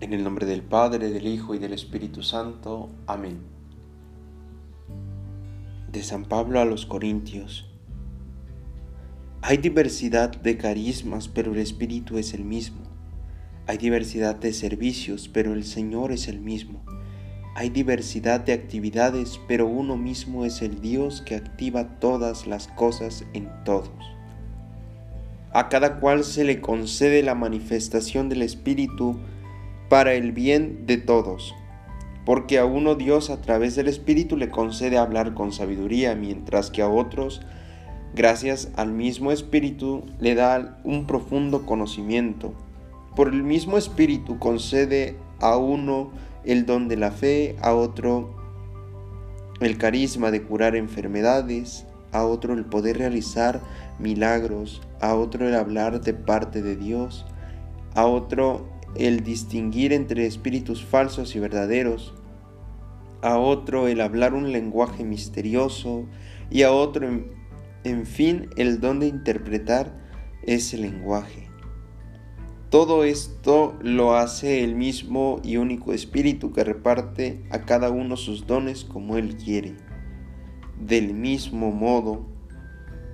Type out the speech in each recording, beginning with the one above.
En el nombre del Padre, del Hijo y del Espíritu Santo. Amén. De San Pablo a los Corintios. Hay diversidad de carismas, pero el Espíritu es el mismo. Hay diversidad de servicios, pero el Señor es el mismo. Hay diversidad de actividades, pero uno mismo es el Dios que activa todas las cosas en todos. A cada cual se le concede la manifestación del Espíritu para el bien de todos, porque a uno Dios a través del Espíritu le concede hablar con sabiduría, mientras que a otros, gracias al mismo Espíritu, le da un profundo conocimiento. Por el mismo Espíritu concede a uno el don de la fe, a otro el carisma de curar enfermedades, a otro el poder realizar milagros, a otro el hablar de parte de Dios, a otro el distinguir entre espíritus falsos y verdaderos, a otro el hablar un lenguaje misterioso y a otro, en, fin, el don de interpretar ese lenguaje. Todo esto lo hace el mismo y único espíritu que reparte a cada uno sus dones como él quiere. Del mismo modo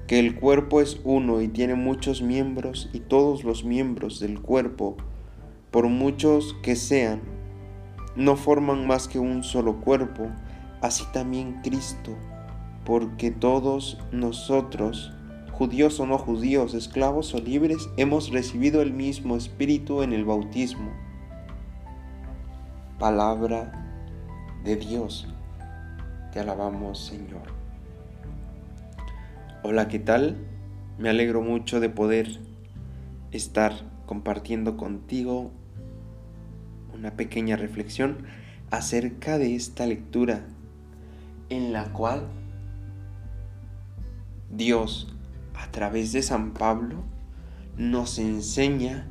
que el cuerpo es uno y tiene muchos miembros y todos los miembros del cuerpo por muchos que sean, no forman más que un solo cuerpo, así también Cristo, porque todos nosotros, judíos o no judíos, esclavos o libres, hemos recibido el mismo Espíritu en el bautismo. Palabra de Dios. Te alabamos, Señor. Hola, ¿qué tal? Me alegro mucho de poder estar compartiendo contigo una pequeña reflexión acerca de esta lectura en la cual Dios a través de San Pablo nos enseña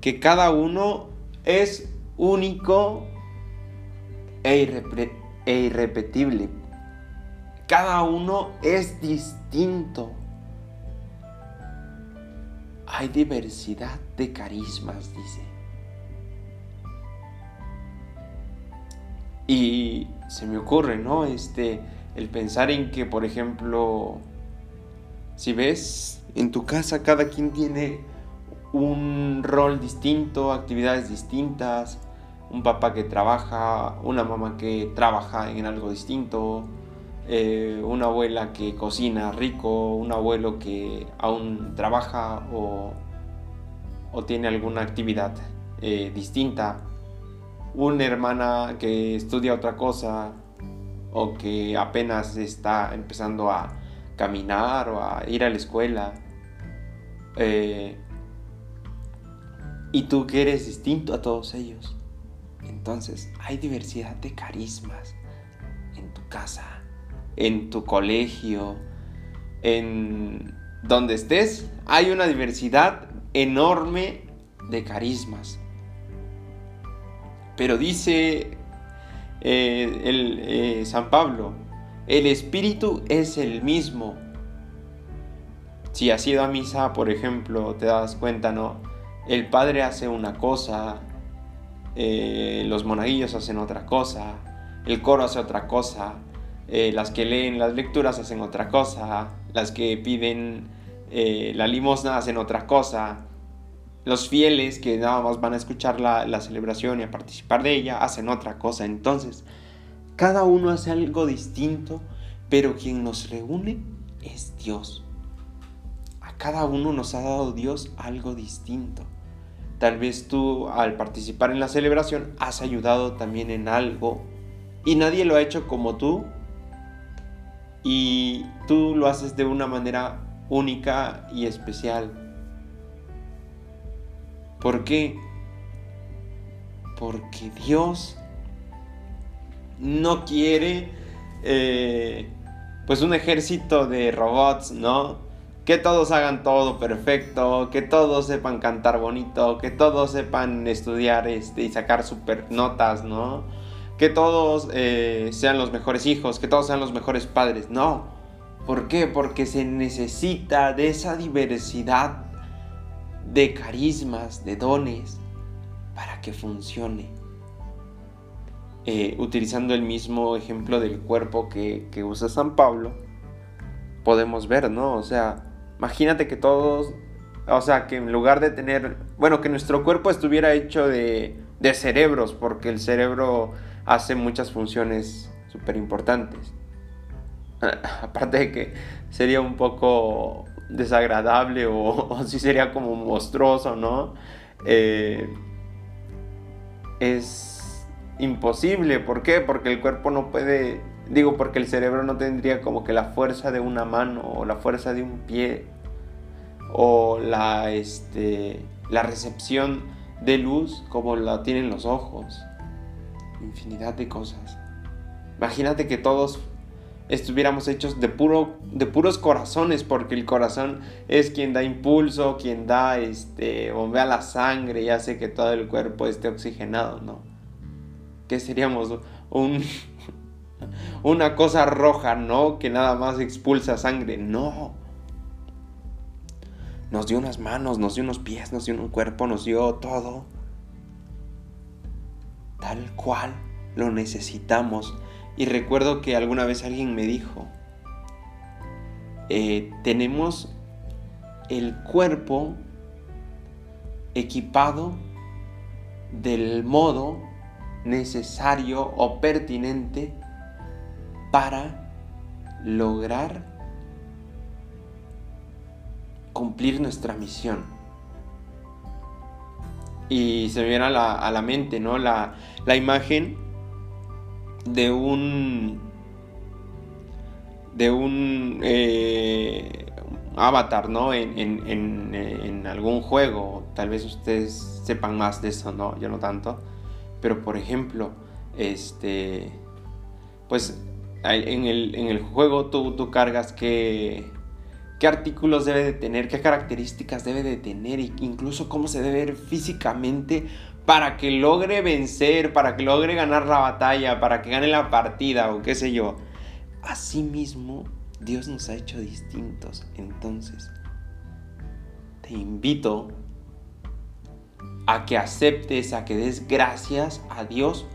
que cada uno es único e, e irrepetible. Cada uno es distinto. Hay diversidad de carismas, dice. Y se me ocurre, ¿no? Este, el pensar en que, por ejemplo, si ves en tu casa cada quien tiene un rol distinto, actividades distintas, un papá que trabaja, una mamá que trabaja en algo distinto, eh, una abuela que cocina rico, un abuelo que aún trabaja o, tiene alguna actividad eh, distinta una hermana que estudia otra cosa o que apenas está empezando a caminar o a ir a la escuela. Eh, y tú que eres distinto a todos ellos. Entonces hay diversidad de carismas en tu casa, en tu colegio, en donde estés. Hay una diversidad enorme de carismas. Pero dice eh, el, eh, San Pablo, el espíritu es el mismo. Si has ido a misa, por ejemplo, te das cuenta, ¿no? El padre hace una cosa, eh, los monaguillos hacen otra cosa, el coro hace otra cosa, las que leen las lecturas hacen otra cosa, las que piden la limosna hacen otra cosa, los fieles que nada más van a escuchar la, celebración y a participar de ella hacen otra cosa. Entonces, cada uno hace algo distinto, pero quien nos reúne es Dios. A cada uno nos ha dado Dios algo distinto. Tal vez tú al participar en la celebración has ayudado también en algo y nadie lo ha hecho como tú y tú lo haces de una manera única y especial. ¿Por qué? Porque Dios no quiere eh, pues un ejército de robots, ¿no? Que todos hagan todo perfecto, que todos sepan cantar bonito, que todos sepan estudiar este, y sacar super notas, ¿no? Que todos eh, sean los mejores hijos, que todos sean los mejores padres. No, ¿Por qué? Porque se necesita de esa diversidad de carismas, de dones, para que funcione. Eh, utilizando el mismo ejemplo del cuerpo que, que usa San Pablo, podemos ver, ¿no? O sea, imagínate que todos, o sea, que en lugar de tener, bueno, que nuestro cuerpo estuviera hecho de, de cerebros, porque el cerebro hace muchas funciones súper importantes. Aparte de que sería un poco desagradable o, si sería como monstruoso, ¿no? Eh, es imposible. ¿Por qué? Porque el cuerpo no puede, digo, porque el cerebro no tendría como que la fuerza de una mano o la fuerza de un pie o la, este, la recepción de luz como la tienen los ojos. Infinidad de cosas. Imagínate que todos estuviéramos hechos de, puro, de puros corazones, porque el corazón es quien da impulso, quien da, este, bombea la sangre y hace que todo el cuerpo esté oxigenado, ¿no? Que seríamos un, una cosa roja, ¿no? Que nada más expulsa sangre, no. Nos dio unas manos, nos dio unos pies, nos dio un cuerpo, nos dio todo. Tal cual lo necesitamos y recuerdo que alguna vez alguien me dijo, eh, tenemos el cuerpo equipado del modo necesario o pertinente para lograr cumplir nuestra misión. Y se viene a la, mente, ¿no? La, la imagen de un de un eh, avatar, ¿no? En, en, algún juego. Tal vez ustedes sepan más de eso, ¿no? Yo no tanto. Pero por ejemplo, este. Pues en el, juego tú, tú cargas qué, qué artículos debe de tener, qué características debe de tener, incluso cómo se debe ver físicamente para que logre vencer, para que logre ganar la batalla, para que gane la partida o qué sé yo. Asimismo, Dios nos ha hecho distintos. Entonces, te invito a que aceptes, a que des gracias a Dios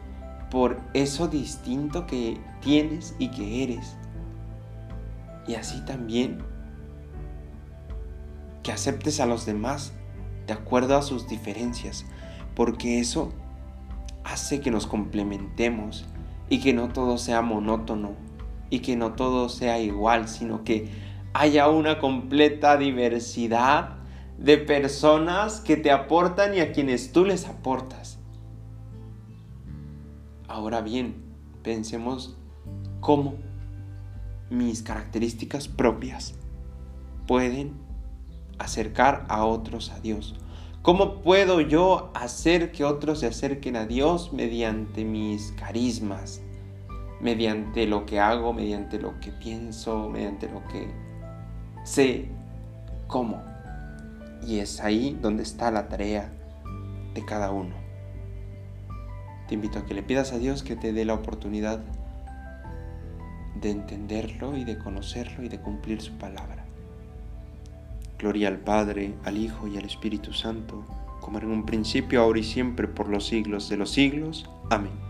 por eso distinto que tienes y que eres. Y así también que aceptes a los demás de acuerdo a sus diferencias, porque eso hace que nos complementemos y que no todo sea monótono y que no todo sea igual, sino que haya una completa diversidad de personas que te aportan y a quienes tú les aportas. Ahora bien, pensemos cómo mis características propias pueden acercar a otros a Dios ¿Cómo puedo yo hacer que otros se acerquen a Dios mediante mis carismas? Mediante lo que hago, mediante lo que pienso, mediante lo que sé. ¿Cómo? Y es ahí donde está la tarea de cada uno. Te invito a que le pidas a Dios que te dé la oportunidad de entenderlo y de conocerlo y de cumplir su palabra. Gloria al Padre, al Hijo y al Espíritu Santo, como en un principio, ahora y siempre, por los siglos de los siglos. Amén.